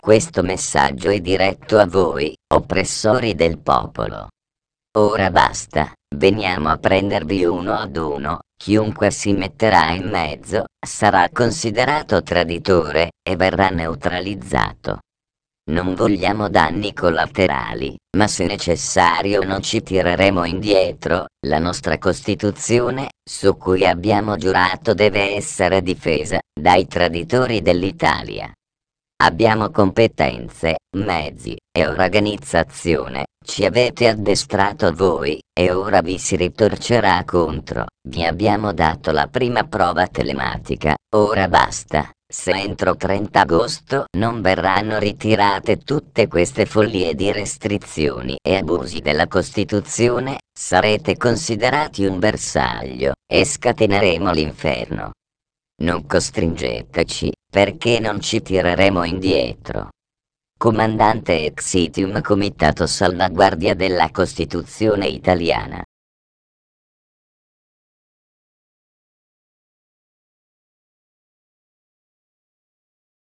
Questo messaggio è diretto a voi, oppressori del popolo. Ora basta, veniamo a prendervi uno ad uno, chiunque si metterà in mezzo, sarà considerato traditore, e verrà neutralizzato. Non vogliamo danni collaterali, ma se necessario non ci tireremo indietro, la nostra Costituzione, su cui abbiamo giurato deve essere difesa, dai traditori dell'Italia. Abbiamo competenze, mezzi e organizzazione, ci avete addestrato voi, e ora vi si ritorcerà contro. Vi abbiamo dato la prima prova telematica, ora basta. Se entro 30 agosto non verranno ritirate tutte queste follie di restrizioni e abusi della Costituzione, sarete considerati un bersaglio, e scateneremo l'inferno. Non costringeteci, perché non ci tireremo indietro. Comandante Exitium Comitato Salvaguardia della Costituzione Italiana.